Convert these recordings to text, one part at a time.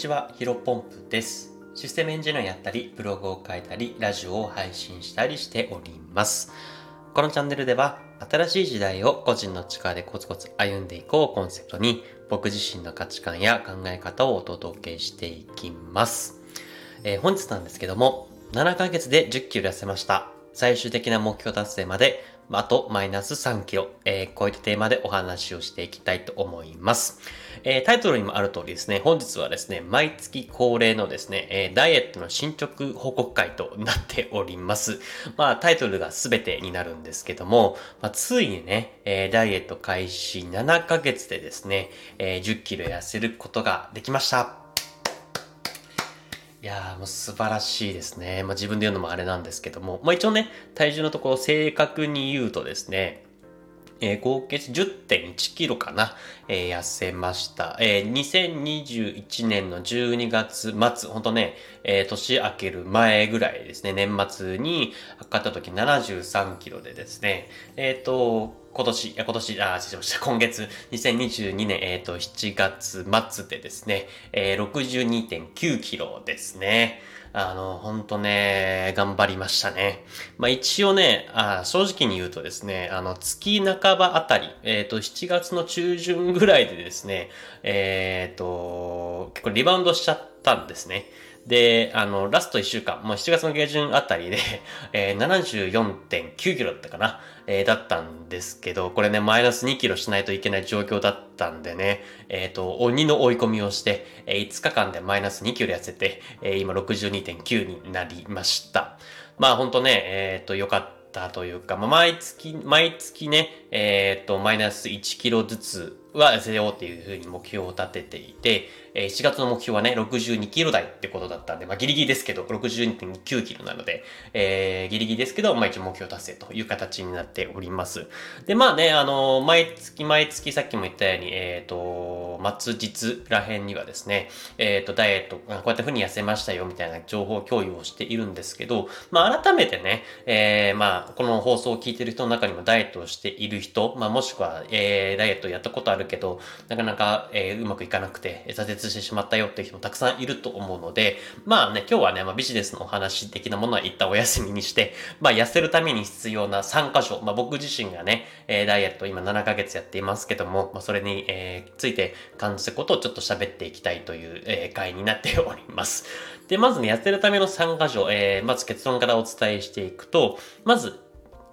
ちは、ヒロポンプです。システムエンジニアやったり、ブログを書いたり、ラジオを配信したりしております。このチャンネルでは、新しい時代を個人の力でコツコツ歩んでいこうコンセプトに、僕自身の価値観や考え方をお届けしていきます。えー本日なんですけども、7ヶ月で10キロ痩せました。最終的な目標達成まで、あとマイナス3キロ、えーこういったテーマでお話をしていきたいと思います。えータイトルにもある通りですね、本日はですね、毎月恒例のですね、えーダイエットの進捗報告会となっております。まあ、タイトルが全てになるんですけども、まあ、ついにね、えーダイエット開始7ヶ月でですね、え10キロ痩せることができました。いやーもう素晴らしいですね。まあ自分で言うのもあれなんですけども、まあ一応ね、体重のところ正確に言うとですね、えー合計10.1キロかな、えー痩せました。えー2021年の12月末、ほんとね、えー年明ける前ぐらいですね、年末に測った時73キロでですね、えっ、と、今年、今年、あ、失礼しました。今月、2022年、えっ、と、7月末でですね、えー62.9キロですね。あの、ほんとね、頑張りましたね。まあ一応ね、あ正直に言うとですね、あの、月半ばあたり、えっ、と、7月の中旬ぐらいでですね、えっ、と、結構リバウンドしちゃったんですね。で、あの、ラスト1週間、もう7月の下旬あたりで、えー、74.9キロだったかな、えーだったんですけど、これね、マイナス2キロしないといけない状況だったんでね、えっ、と、鬼の追い込みをして、えー5日間でマイナス2キロ痩せて、えー今62.9になりました。まあほんとね、えっ、と、良かったというか、まあ、毎月、毎月ね、えっ、と、マイナス1キロずつは痩せようっていうふうに目標を立てていて、えー7月の目標はね、62キロ台ってことだったんで、まあギリギリですけど、62.9キロなので、えーギリギリですけど、まあ一応目標達成という形になっております。で、まあね、あの毎月毎月さっきも言ったように、えっ、と、末日ら辺にはですね、えっ、と、ダイエット、こうやって風に痩せましたよみたいな情報共有をしているんですけど、まあ改めてね、えーまあこの放送を聞いてる人の中にもダイエットをしている人、まあもしくは、えーダイエットやったことあるるけど、なかなか、えーうまくいかなくて、挫折してしまったよっていう人もたくさんいると思うので、まあね、今日はね、まあビジネスのお話的なものは一旦お休みにして、まあ痩せるために必要な3箇所、まあ僕自身がね、えーダイエット今7ヶ月やっていますけども、まあそれに、えーついて感じたことをちょっと喋っていきたいという、えー回になっております。で、まずね、痩せるための3箇所、えーまず結論からお伝えしていくと、まず、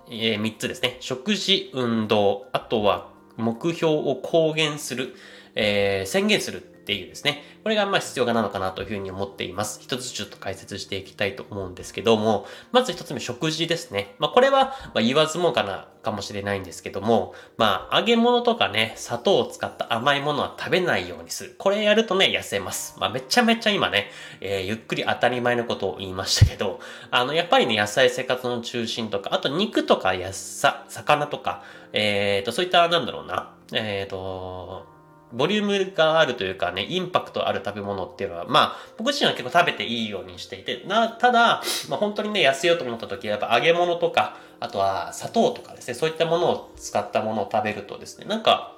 えー、3つですね。食事、運動、あとは目標を公言する、えー宣言する。っっていうですね。これがまあ必要なのかなというふうに思っています。一つちょっと解説していきたいと思うんですけども、まず一つ目、食事ですね。まあこれはま言わずもがなかもしれないんですけども、まあ揚げ物とかね、砂糖を使った甘いものは食べないようにする。これやるとね、痩せます。まあめちゃめちゃ今ね、えーゆっくり当たり前のことを言いましたけど、あの、やっぱりね、野菜生活の中心とか、あと肉とか野菜、魚とか、えっ、と、そういった、なんだろうな、えっ、と、ボリュームがあるというかね、インパクトある食べ物っていうのは、まあ、僕自身は結構食べていいようにしていて、な、ただ、まあ本当にね、痩せようと思った時は、やっぱ揚げ物とか、あとは砂糖とかですね、そういったものを使ったものを食べるとですね、なんか、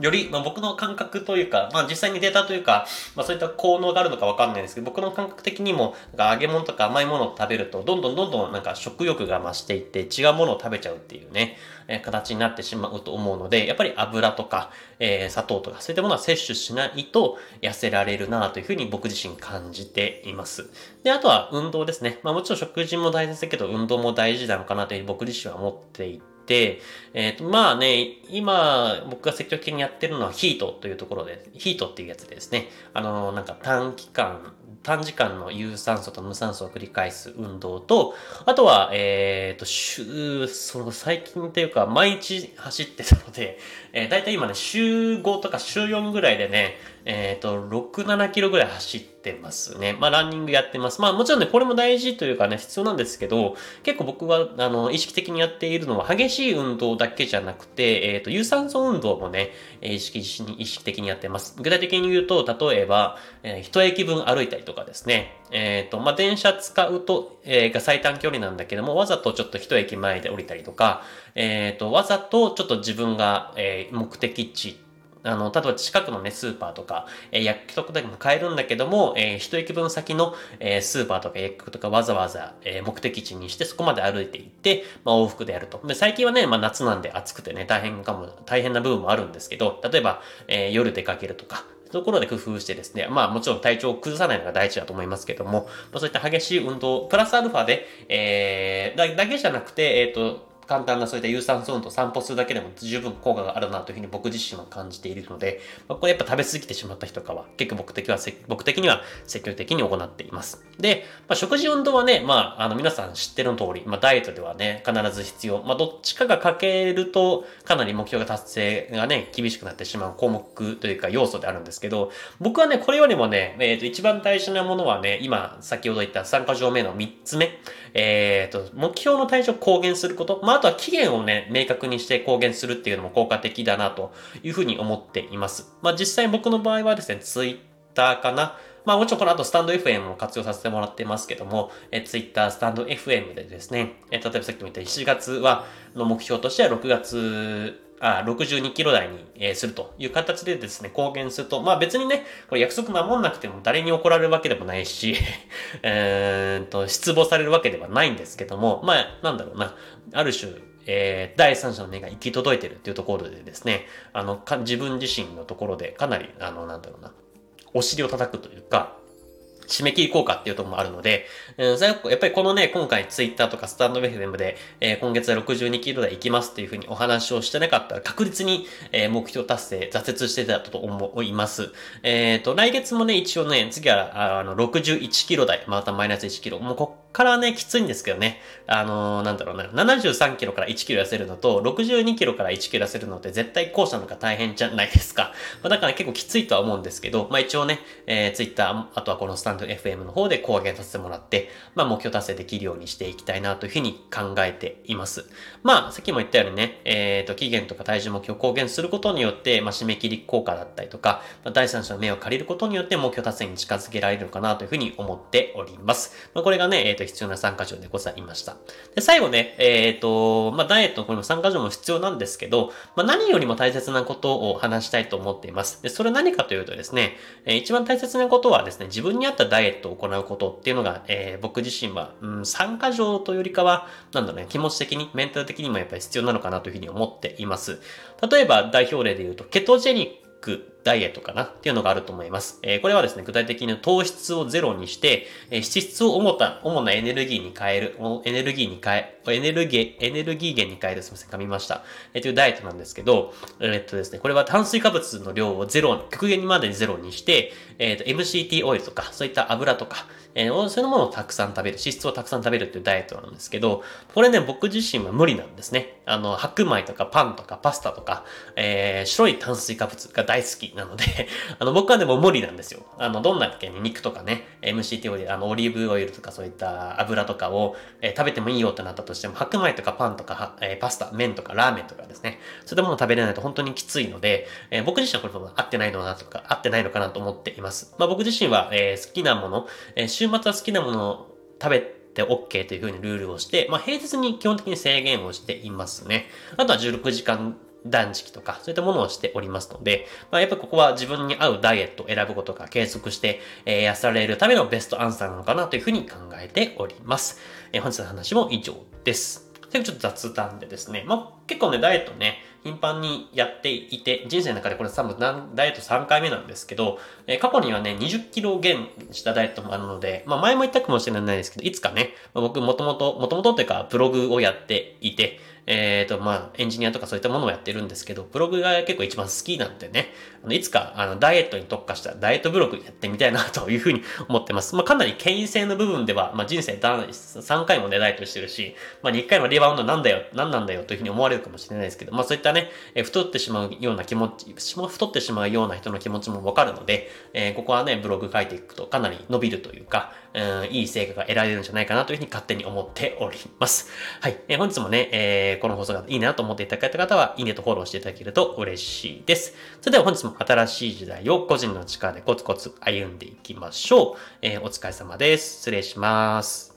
より、まあ、僕の感覚というか、まあ、実際にデータというか、まあ、そういった効能があるのかわかんないですけど、僕の感覚的にも、なんか揚げ物とか甘いものを食べると、どんどんどんどんなんか食欲が増していって、違うものを食べちゃうっていうね、え形になってしまうと思うので、やっぱり油とか、えー砂糖とか、そういったものは摂取しないと痩せられるなというふうに僕自身感じています。で、あとは運動ですね。まあもちろん食事も大切だけど、運動も大事なのかなというふうに僕自身は思っていて、で、えっ、と、まあね、今、僕が積極的にやってるのはヒートというところで、ヒートっていうやつですね、あの、なんか短期間、短時間の有酸素と無酸素を繰り返す運動と、あとは、えっ、と、週、その最近っていうか、毎日走ってたので、えー、だいたい今ね、週5とか週4ぐらいでね、えっ、と、6、7キロぐらい走ってますね。まあ、ランニングやってます。まあ、もちろんね、これも大事というかね、必要なんですけど、結構僕は、あの、意識的にやっているのは、激しい運動だけじゃなくて、えっ、と、有酸素運動もね、意識に意識的にやってます。具体的に言うと、例えば、えー一駅分歩いたりとかですね。えっ、と、まあ、電車使うと、えーが最短距離なんだけども、わざとちょっと一駅前で降りたりとか、えっ、と、わざとちょっと自分が、えー目的地あの、例えば近くのね、スーパーとか、えー、薬局とかでも買えるんだけども、えー、一駅分先の、えー、スーパーとか薬局とかわざわざ、えー、目的地にしてそこまで歩いていって、まあ、往復でやると。で、最近はね、まあ、夏なんで暑くてね、大変かも、大変な部分もあるんですけど、例えば、えー、夜出かけるとか、ところで工夫してですね、まあもちろん体調を崩さないのが第一だと思いますけども、まあ、そういった激しい運動、プラスアルファで、えー、だだけじゃなくて、えっ、ー、と、簡単なそういった有酸素運動散歩するだけでも十分効果があるなというふうに僕自身は感じているので、まあ、これやっぱ食べ過ぎてしまった人とかは結構僕的は僕的には積極的に行っています。で、まあ、食事運動はね、まあ、あの皆さん知ってる通り、まあ、ダイエットではね、必ず必要。まあ、どっちかが欠けるとかなり目標が達成がね、厳しくなってしまう項目というか要素であるんですけど、僕はね、これよりもね、えっ、ー、と、一番大事なものはね、今、先ほど言った参加条目の3つ目、えっ、ー、と、目標の対象を公言すること、まあ、あとは期限をね、明確にして公言するっていうのも効果的だなというふうに思っています。まあ実際僕の場合はですね、ツイッターかな。まあもちろんこの後スタンド FM を活用させてもらってますけども、えツイッター、スタンド FM でですね、え例えばさっきも言った7月は、の目標としては6月あ62キロ台に、えー、するという形でですね、公言すると、まあ別にね、これ約束守んなくても誰に怒られるわけでもないし、えーと、失望されるわけではないんですけども、まあ、なんだろうな、ある種、えー、第三者の目が行き届いてるっていうところでですね、あの、か自分自身のところでかなり、あの、なんだろうな、お尻を叩くというか、締め切り効果っていうところもあるので、うん、やっぱりこのね、今回ツイッターとかスタンド FM で、えー、今月は62キロ台行きますっていうふうにお話をしてなかったら確実に、えー、目標達成、挫折してたと思います。えっ、ー、と、来月もね、一応ね、次は、あの、61キロ台、またマイナス1キロ。もうこっからね、きついんですけどね。あのー、なんだろうな、73キロから1キロ痩せるのと、62キロから1キロ痩せるのって絶対後者の方が大変じゃないですか。まあ、だから結構きついとは思うんですけど、まあ一応ね、えー、ツイッター、あとはこのスタンド FM の方で公言させてもらって、まあ目標達成できるようにしていきたいなというふうに考えています。まあ、さっきも言ったようにね、えっ、ー、と、期限とか体重目標公言することによって、まあ締め切り効果だったりとか、まあ、第三者の目を借りることによって目標達成に近づけられるのかなというふうに思っております。まあこれがね、えっ、ー、と、必要な参加条でございました。で、最後ね、えっ、ー、と、まあダイエットのこれも参加条も必要なんですけど、まあ何よりも大切なことを話したいと思っています。で、それ何かというとですね、えー、一番大切なことはですね、自分に合ったダイエットを行うことっていうのが、えー、僕自身は、うん、参加上というよりかは、なんだろうね、気持ち的に、メンタル的にもやっぱり必要なのかなというふうに思っています。例えば代表例で言うと、ケトジェニックダイエットかなっていうのがあると思います。えー、これはですね、具体的に糖質をゼロにして、えー、脂質を主た、主なエネルギーに変える、エネルギーに変え、エネルギー、エネルギー源に変える、すみません、噛みました。えー、というダイエットなんですけど、えー、っとですね、これは炭水化物の量をゼロ、極限にまでゼロにして、えー、っと、MCT オイルとか、そういった油とか、えー、そういうものをたくさん食べる、脂質をたくさん食べるっていうダイエットなんですけど、これね、僕自身は無理なんですね。あの、白米とかパンとかパスタとか、えー、白い炭水化物が大好きなので あの、僕はでも無理なんですよ。あの、どんな時に肉とかね、MCT オイル、あの、オリーブオイルとかそういった油とかを、えー、食べてもいいよってなったとしても、白米とかパンとか、えー、パスタ、麺とかラーメンとかですね、そういったものを食べれないと本当にきついので、えー、僕自身はこれも合ってないのかなとか、合ってないのかなと思っています。まあ僕自身は、えー、好きなもの、えー、週末は好きなものを食べて OK というふうにルールをして、まあ平日に基本的に制限をしていますね。あとは16時間断食とか、そういったものをしておりますので、まあ、やっぱりここは自分に合うダイエットを選ぶことが継続して、えー、痩せられるためのベストアンサーなのかなというふうに考えております。えー、本日の話も以上です。最後ちょっと雑談でですね、まあ、結構ね、ダイエットね、頻繁にやっていて、人生の中でこれ多分ダイエット3回目なんですけど、えー、過去にはね、20キロ減したダイエットもあるので、まあ前も言ったかもしれないですけど、いつかね、まあ、僕もともと、もともとというか、ブログをやっていて、えっ、ー、と、まあ、エンジニアとかそういったものをやってるんですけど、ブログが結構一番好きなんでね、あのいつか、あの、ダイエットに特化したダイエットブログやってみたいなというふうに思ってます。まあ、かなり権威性の部分では、まあ、人生3回もね、ダイエットしてるし、まあ、2回のリバウンドなんだよ、なんなんだよというふうに思われるかもしれないですけど、まあ、そういったね、え太ってしまうような気持ち、太ってしまうような人の気持ちもわかるので、えー、ここはね、ブログ書いていくとかなり伸びるというか、うん、いい成果が得られるんじゃないかなというふうに勝手に思っております。はい。えー、本日もね、えー、この放送がいいなと思っていただけた方は、いいねとフォローしていただけると嬉しいです。それでは本日も新しい時代を個人の力でコツコツ歩んでいきましょう。えー、お疲れ様です。失礼します。